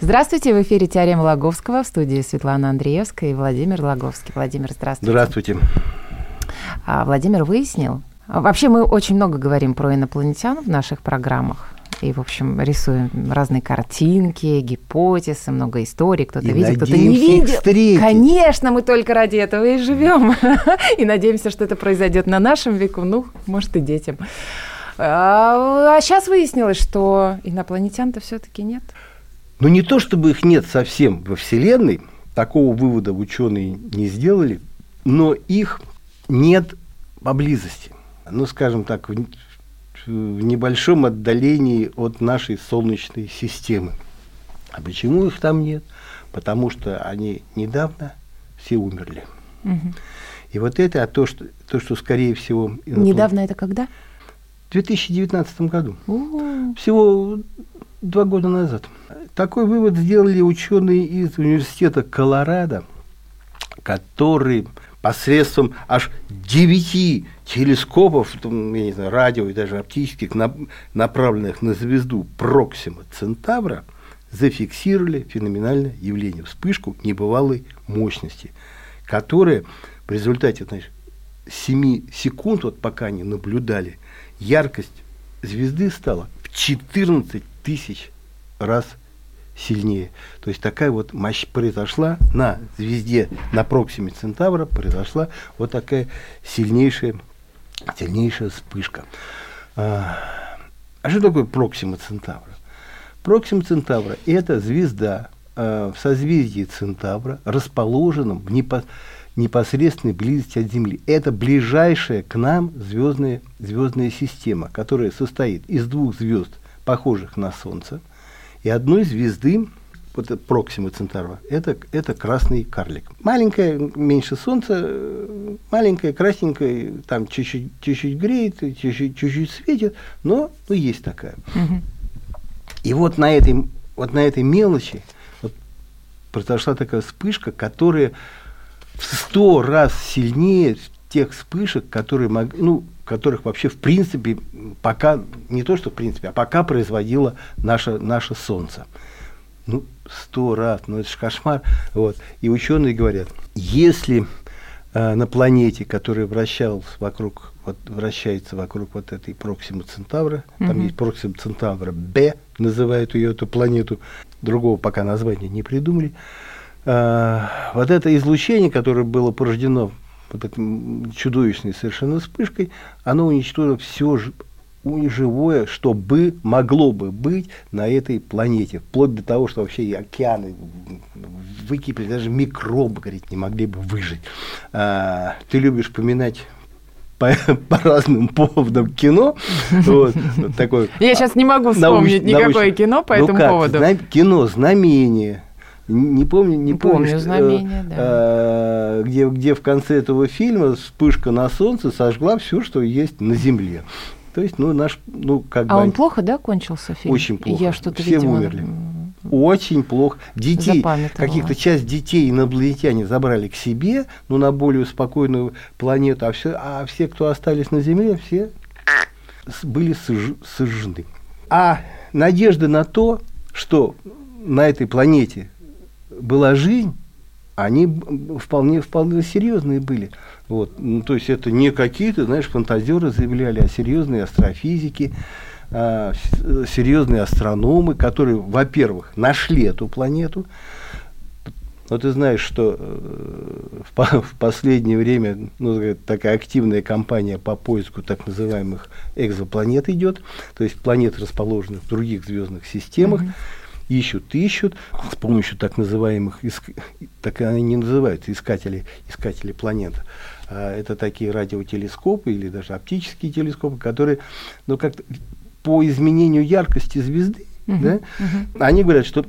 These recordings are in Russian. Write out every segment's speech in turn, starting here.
Здравствуйте, в эфире «Теорема Лаговского» в студии Светлана Андреевская и Владимир Лаговский. Владимир, здравствуйте. Здравствуйте. А, Владимир выяснил. а, Вообще мы очень много говорим про инопланетян в наших программах. И, в общем, рисуем разные картинки, гипотезы, много историй. Кто-то И видит, кто-то не видит. встретить. Конечно, мы только ради этого и живем. И надеемся, что это произойдет на нашем веку, ну, может, и детям. А сейчас выяснилось, что инопланетян-то все-таки нет. Но не то, чтобы их нет совсем во Вселенной, такого вывода ученые не сделали, но их нет поблизости. Ну, скажем так, в в небольшом отдалении от нашей Солнечной системы. А почему их там нет? Потому что они недавно все умерли. И вот это, а то, что, то, что скорее всего... Недавно это когда? В 2019 году. У, Всего два года назад. Такой вывод сделали ученые из университета Колорадо, которые посредством аж девяти телескопов, я не знаю, радио и даже оптических, нап- направленных на звезду Проксима Центавра, зафиксировали феноменальное явление, вспышку небывалой мощности, которая в результате, знаешь, 7 секунд, вот пока они наблюдали, яркость звезды стала в 14 тысяч раз сильнее. То есть такая вот мощь произошла на звезде, на Проксиме Центавра произошла вот такая сильнейшая, сильнейшая вспышка. А, а что такое Проксима Центавра? Проксима Центавра – это звезда э, в созвездии Центавра, расположенном в непо- непосредственной близости от Земли. Это ближайшая к нам звездная, звездная система, которая состоит из двух звезд, похожих на Солнце, и одной звезды, вот это Проксима Центавра, это, это красный карлик. Маленькая, меньше Солнца, маленькая, красненькая, там чуть-чуть, чуть-чуть греет, чуть-чуть, чуть-чуть светит, но ну, есть такая. И вот на этой, вот на этой мелочи вот произошла такая вспышка, которая в сто раз сильнее тех вспышек, которые мог, ну, которых вообще в принципе пока, не то что в принципе, а пока производило наше, наше Солнце. Ну, сто раз, ну это же кошмар. Вот. И ученые говорят, если э, на планете, которая вращалась вокруг, вот, вращается вокруг вот этой Проксима Центавра, там Мгм. есть Проксима Центавра Б, называют ее эту планету, другого пока названия не придумали. А, вот это излучение, которое было порождено вот этой чудовищной совершенно вспышкой, оно уничтожило все живое, что бы могло бы быть на этой планете, вплоть до того, что вообще и океаны выкипели, даже микробы, говорит, не могли бы выжить. А, ты любишь поминать по, по разным поводам кино. Вот, вот такой, Я сейчас не могу вспомнить никакое научный- кино по Ну этому как, поводу. зна- кино «Знамение». Не помню, не Помню помню, что, «Знамение», да. э, где, где в конце этого фильма вспышка на солнце сожгла все, что есть на Земле. То есть, ну, наш, ну, как А бы... он плохо, да, кончился фильм? Очень плохо. Я что-то, Все видимо, умерли. Очень плохо. Детей, каких-то часть детей инопланетяне забрали к себе, ну, на более спокойную планету, а все, а все, кто остались на Земле, все были сож- сожжены. А надежда на то, что на этой планете была жизнь, они вполне, вполне серьезные были. Вот. Ну, то есть это не какие-то, знаешь, фантазеры заявляли, а серьезные астрофизики, а, серьезные астрономы, которые, во-первых, нашли эту планету. Но ты знаешь, что э, в, по- в последнее время ну, такая- активная кампания по поиску так называемых экзопланет идет, то есть планет, расположенных в других звездных системах, ищут, ищут с помощью так называемых, иск- так они не называются, искатели, искатели планет. А это такие радиотелескопы или даже оптические телескопы, которые, ну, как по изменению яркости звезды, Мгм, да, мгм. они говорят, что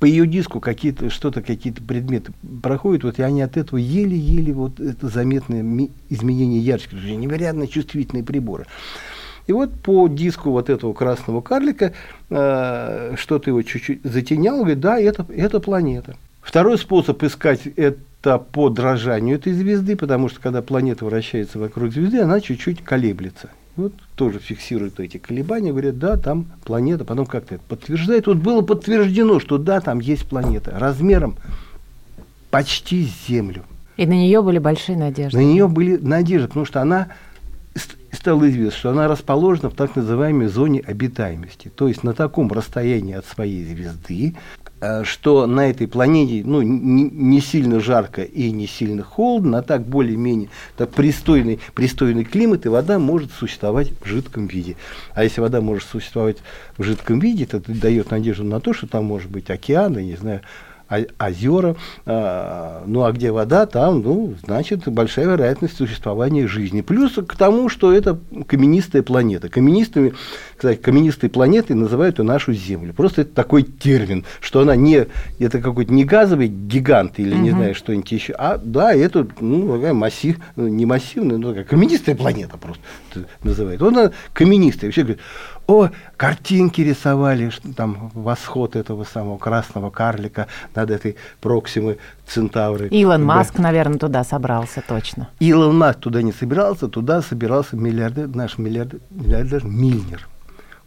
по ее диску какие-то что-то, какие-то предметы проходят, вот и они от этого еле-еле вот это заметное изменение яркости, невероятно чувствительные приборы. И вот по диску вот этого красного карлика э, что-то его чуть-чуть затеняло, говорит, да, это, это планета. Второй способ искать это по дрожанию этой звезды, потому что когда планета вращается вокруг звезды, она чуть-чуть колеблется. Вот тоже фиксируют эти колебания, говорят, да, там планета, потом как-то это подтверждает. Вот было подтверждено, что да, там есть планета размером почти с Землю. И на нее были большие надежды. На нее были надежды, потому что она стало известно, что она расположена в так называемой зоне обитаемости, то есть на таком расстоянии от своей звезды, э, что на этой планете ну, не сильно жарко и не сильно холодно, а так более-менее так пристойный, пристойный климат, и вода может существовать в жидком виде. А если вода может существовать в жидком виде, то это дает надежду на то, что там может быть океан, я не знаю, озера. А, ну а где вода, там, ну, значит, большая вероятность существования жизни. Плюс к тому, что это каменистая планета. Каменистыми, кстати, каменистой планетой называют и нашу Землю. Просто это такой термин, что она не, это какой-то не газовый гигант или не знаю, что-нибудь еще, а да, это, ну, такая массив, не массивная, но такая каменистая планета просто называют. Она каменистая. Вообще говорит, о, картинки рисовали, там восход этого самого красного карлика над этой Проксимы Центавры. Илон да. Маск, наверное, туда собрался точно. Илон Маск туда не собирался, туда собирался миллиардер, наш миллиардер, миллиардер Мильнер.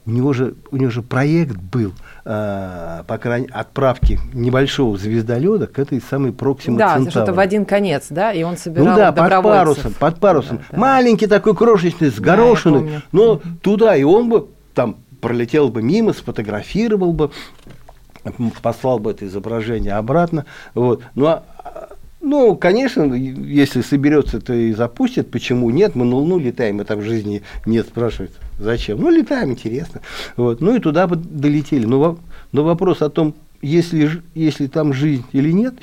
У него же, у него же проект был э, по крайней отправки небольшого звездолета к этой самой Проксима Да, что-то в один конец, да, и он собирал Ну да, под парусом, под парусом. Да, да. Маленький такой крошечный, с горошиной, да, но туда, и он бы там пролетел бы мимо, сфотографировал бы, послал бы это изображение обратно. Вот. Ну, а, ну, конечно, если соберется, то и запустит. Почему нет? Мы на Луну летаем, это в жизни нет, спрашивают. Зачем? Ну, летаем, интересно. Вот. Ну, и туда бы долетели. Но, но вопрос о том, если, если там жизнь или нет,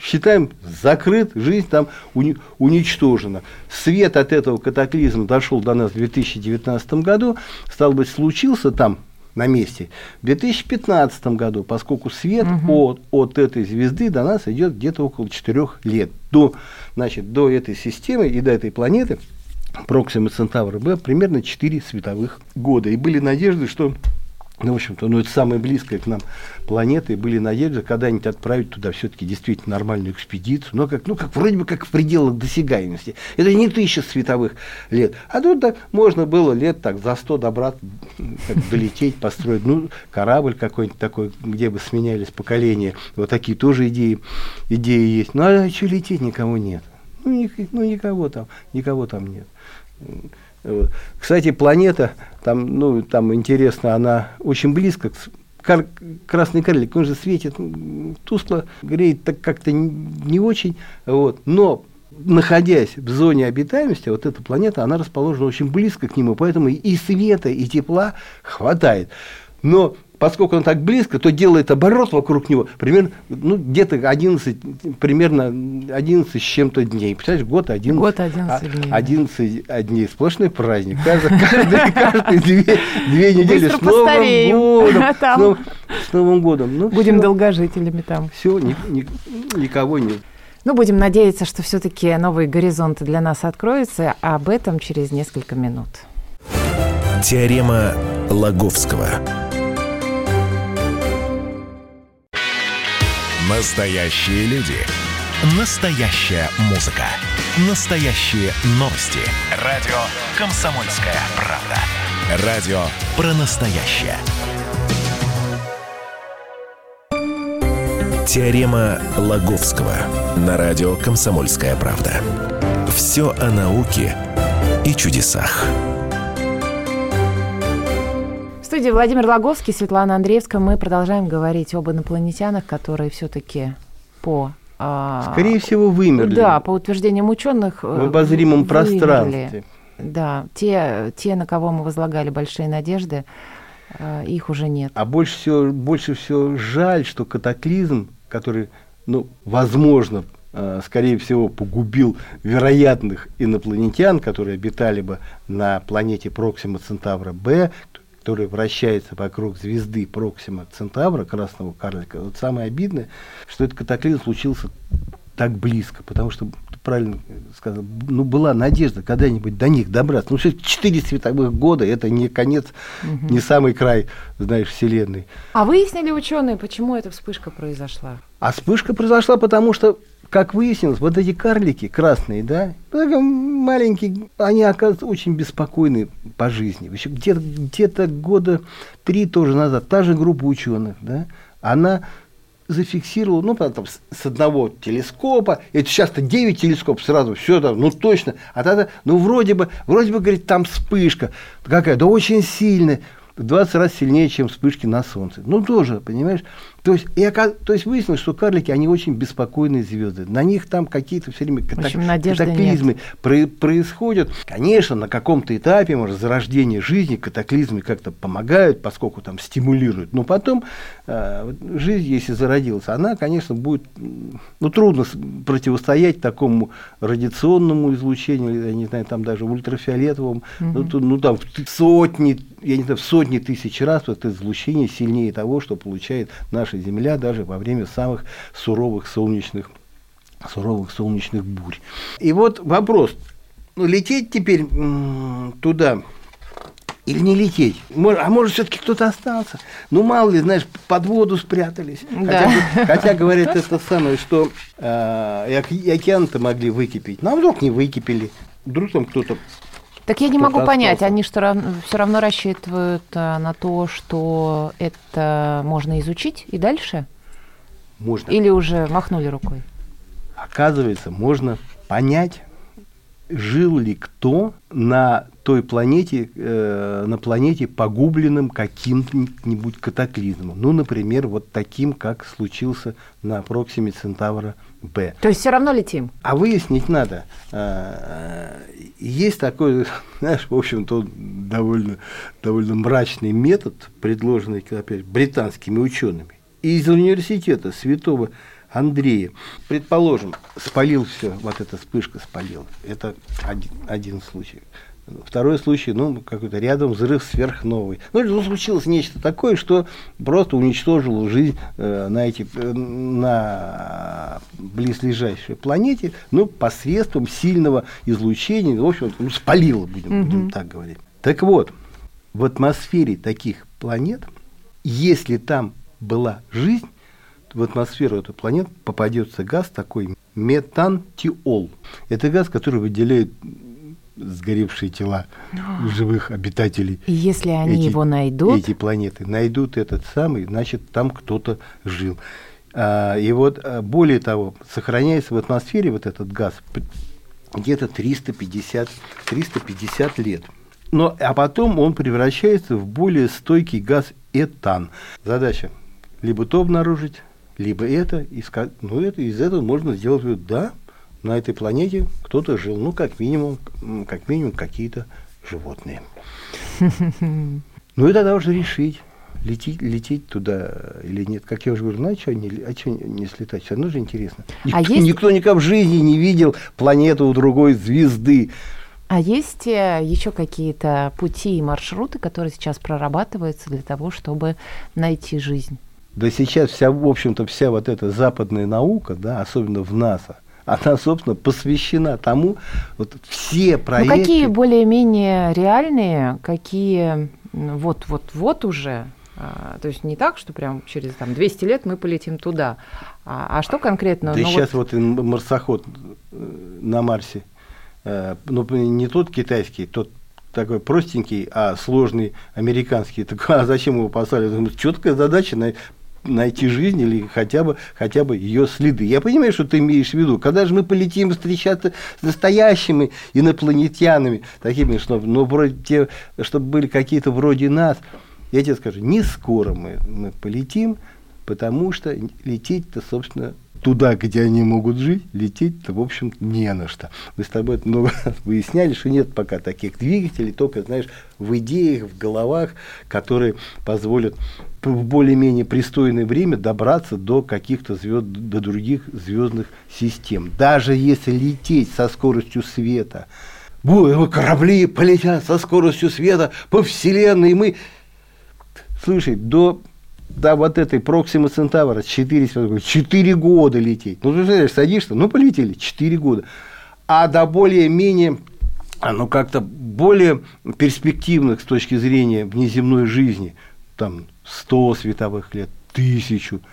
считаем закрыт, жизнь там уни, уничтожена. Свет от этого катаклизма дошел до нас в 2019 году, стал быть, случился там на месте в 2015 году, поскольку свет угу. от, от этой звезды до нас идет где-то около 4 лет. До, значит, до этой системы и до этой планеты Проксима Центавра Б примерно 4 световых года. И были надежды, что ну, в общем-то, ну, это самая близкая к нам планета, и были надежды когда-нибудь отправить туда все-таки действительно нормальную экспедицию, но как, ну, как вроде бы как в пределах досягаемости. Это не тысяча световых лет. А тут так можно было лет так за сто добраться, долететь, построить, ну, корабль какой-нибудь такой, где бы сменялись поколения. Вот такие тоже идеи, идеи есть. Ну, а что лететь никого нет? Ну, ни, ну никого там, никого там нет. Кстати, планета, там, ну, там интересно, она очень близко к кар, красный карлик, он же светит тускло, греет так как-то не очень, вот, но находясь в зоне обитаемости, вот эта планета, она расположена очень близко к нему, поэтому и света, и тепла хватает. Но поскольку он так близко, то делает оборот вокруг него примерно, ну, где-то 11, примерно 11 с чем-то дней. Представляешь, год 11, год 11 дней. 11 дней. Сплошной праздник. Каждый, каждый, каждый две, две недели с Новым годом. С, нов, с Новым годом. Ну, Будем долгожителями там. Все, ни, ни, никого нет. Ну, будем надеяться, что все-таки новые горизонты для нас откроются, а об этом через несколько минут. Теорема Лаговского. Настоящие люди. Настоящая музыка. Настоящие новости. Радио «Комсомольская правда». Радио про настоящее. Теорема Лаговского на радио «Комсомольская правда». Все о науке и чудесах студии Владимир Логовский, Светлана Андреевская. Мы продолжаем говорить об инопланетянах, которые все-таки по а, Скорее всего, вымерли. Да, по утверждениям ученых. В обозримом вымерли. пространстве. Да, те, те, на кого мы возлагали большие надежды, а, их уже нет. А больше всего, больше всего жаль, что катаклизм, который, ну, возможно, а, скорее всего, погубил вероятных инопланетян, которые обитали бы на планете Проксима Центавра Б, который вращается вокруг звезды Проксима Центавра, красного карлика, вот самое обидное, что этот катаклизм случился так близко, потому что правильно сказал, ну, была надежда когда-нибудь до них добраться. Ну, все четыре световых года, это не конец, угу. не самый край, знаешь, Вселенной. А выяснили ученые, почему эта вспышка произошла? А вспышка произошла, потому что как выяснилось, вот эти карлики красные, да, маленькие, они, оказывается, очень беспокойны по жизни. Где-то где года три тоже назад та же группа ученых, да, она зафиксировал, ну, там, с одного телескопа, это сейчас-то 9 телескопов сразу, все там, ну, точно, а тогда, ну, вроде бы, вроде бы, говорит, там вспышка какая, да очень сильная, в 20 раз сильнее, чем вспышки на Солнце. Ну, тоже, понимаешь? То есть, и, то есть выяснилось, что карлики, они очень беспокойные звезды. На них там какие-то все время катак, общем, катаклизмы про, происходят. Конечно, на каком-то этапе, может, зарождения жизни катаклизмы как-то помогают, поскольку там стимулируют. Но потом э, жизнь, если зародилась, она, конечно, будет, ну, трудно противостоять такому радиационному излучению, я не знаю, там даже ультрафиолетовому, угу. ну, ну, там сотни, я не знаю, в сотни тысяч раз вот это излучение сильнее того, что получает наша наша Земля даже во время самых суровых солнечных, суровых солнечных бурь. И вот вопрос, ну, лететь теперь туда или не лететь? А может, все-таки кто-то остался? Ну, мало ли, знаешь, под воду спрятались. Да. Хотя, хотя говорят это самое, что э, океан-то могли выкипеть. Ну, а вдруг не выкипели? Вдруг там кто-то так я не могу остался. понять, они что равно, все равно рассчитывают а, на то, что это можно изучить и дальше? Можно. Или уже махнули рукой? Оказывается, можно понять, жил ли кто на той планете, э, на планете погубленным каким-нибудь катаклизмом. Ну, например, вот таким, как случился на Проксиме Центавра Б. То есть все равно летим? А выяснить надо. Э, есть такой, знаешь, в общем-то, довольно, довольно мрачный метод, предложенный, опять, британскими учеными. Из университета Святого Андрея, предположим, спалил все, вот эта вспышка спалила. Это один, один случай. Второй случай, ну, какой-то рядом взрыв сверхновый. Ну, ну, случилось нечто такое, что просто уничтожило жизнь э, на, эти, э, на близлежащей планете, ну, посредством сильного излучения, в общем, ну, спалило, будем, mm будем так говорить. Так вот, в атмосфере таких планет, если там была жизнь, в атмосферу этой планеты попадется газ такой метантиол. Это газ, который выделяет сгоревшие тела живых обитателей. И если они эти, его найдут? Эти планеты найдут этот самый, значит, там кто-то жил. А, и вот, а, более того, сохраняется в атмосфере вот этот газ где-то 350, 350 лет. Но, а потом он превращается в более стойкий газ этан. Задача либо то обнаружить, либо это, искать. Ну, это, из этого можно сделать вывод, да, на этой планете кто-то жил, ну, как минимум, как минимум какие-то животные. Ну и тогда уже решить, лететь, лететь туда или нет. Как я уже говорю, ну а что не, а что не слетать? Все равно же интересно. Никто, а есть... никто никогда в жизни не видел планету у другой звезды. А есть э, еще какие-то пути и маршруты, которые сейчас прорабатываются для того, чтобы найти жизнь? Да сейчас вся, в общем-то, вся вот эта западная наука, да, особенно в НАСА, она, собственно, посвящена тому, вот все проекты... Ну, какие более-менее реальные, какие вот-вот-вот уже, а, то есть не так, что прям через там, 200 лет мы полетим туда, а, а что конкретно? Да ну, сейчас вот... вот марсоход э, на Марсе, э, ну не тот китайский, тот такой простенький, а сложный американский. Так, а зачем его послали? Четкая задача найти жизнь или хотя бы, хотя бы ее следы. Я понимаю, что ты имеешь в виду. Когда же мы полетим встречаться с настоящими инопланетянами, такими, чтобы, ну, вроде те, чтобы были какие-то вроде нас, я тебе скажу, не скоро мы, мы полетим, потому что лететь-то, собственно, туда, где они могут жить, лететь-то, в общем, не на что. Мы с тобой много раз выясняли, что нет пока таких двигателей, только, знаешь, в идеях, в головах, которые позволят в более-менее пристойное время добраться до каких-то звезд, до других звездных систем. Даже если лететь со скоростью света, корабли полетят со скоростью света по Вселенной, и мы Слушай, до до вот этой Проксима Центавра 4, 4 года лететь. Ну, ты знаешь, садишься, ну, полетели 4 года. А до более-менее а, ну, как-то более перспективных с точки зрения внеземной жизни, там, 100 световых лет, тысячу –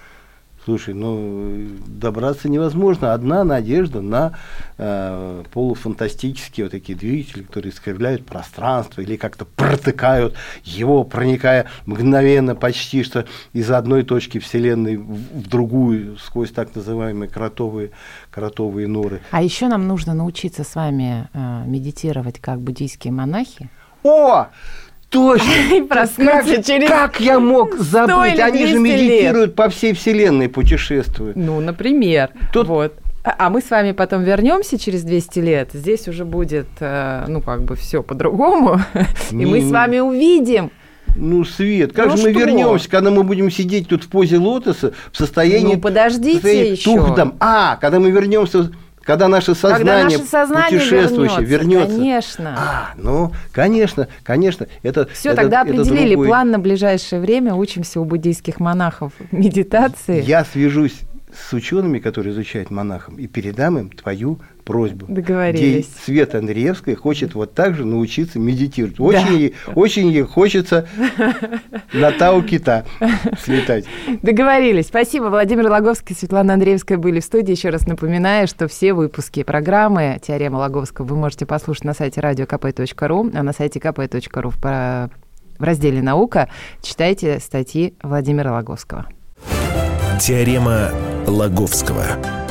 Слушай, ну добраться невозможно. Одна надежда на э, полуфантастические вот такие двигатели, которые искривляют пространство или как-то протыкают его, проникая мгновенно почти что из одной точки Вселенной в, другую сквозь так называемые кротовые, кротовые норы. А еще нам нужно научиться с вами э, медитировать как буддийские монахи. О! Точно! И проснуться как, через Как я мог забыть? Они же медитируют лет. по всей Вселенной, путешествуют. Ну, например. Тут... Вот. А, а мы с вами потом вернемся через 200 лет. Здесь уже будет, э, ну, как бы все по-другому. И мы с вами увидим, ну, Свет, как ну же мы вернемся, когда мы будем сидеть тут в позе лотоса в состоянии... Ну, подождите состоянии еще. Тухдом. А, когда мы вернемся когда наше сознание, Когда наше сознание путешествующее вернется, вернется. Конечно. А, ну, конечно, конечно. Это, Все, это, тогда определили другой... план на ближайшее время. Учимся у буддийских монахов медитации. Я свяжусь с учеными, которые изучают монахам, и передам им твою просьбу. Договорились. Где Света Андреевская хочет вот так же научиться медитировать. Очень, да. ей, очень ей хочется на Тау Кита слетать. Договорились. Спасибо. Владимир Логовский, Светлана Андреевская были в студии. Еще раз напоминаю, что все выпуски программы «Теорема Логовского» вы можете послушать на сайте radiokp.ru, а на сайте kp.ru в, в разделе «Наука» читайте статьи Владимира Логовского. Теорема Лаговского.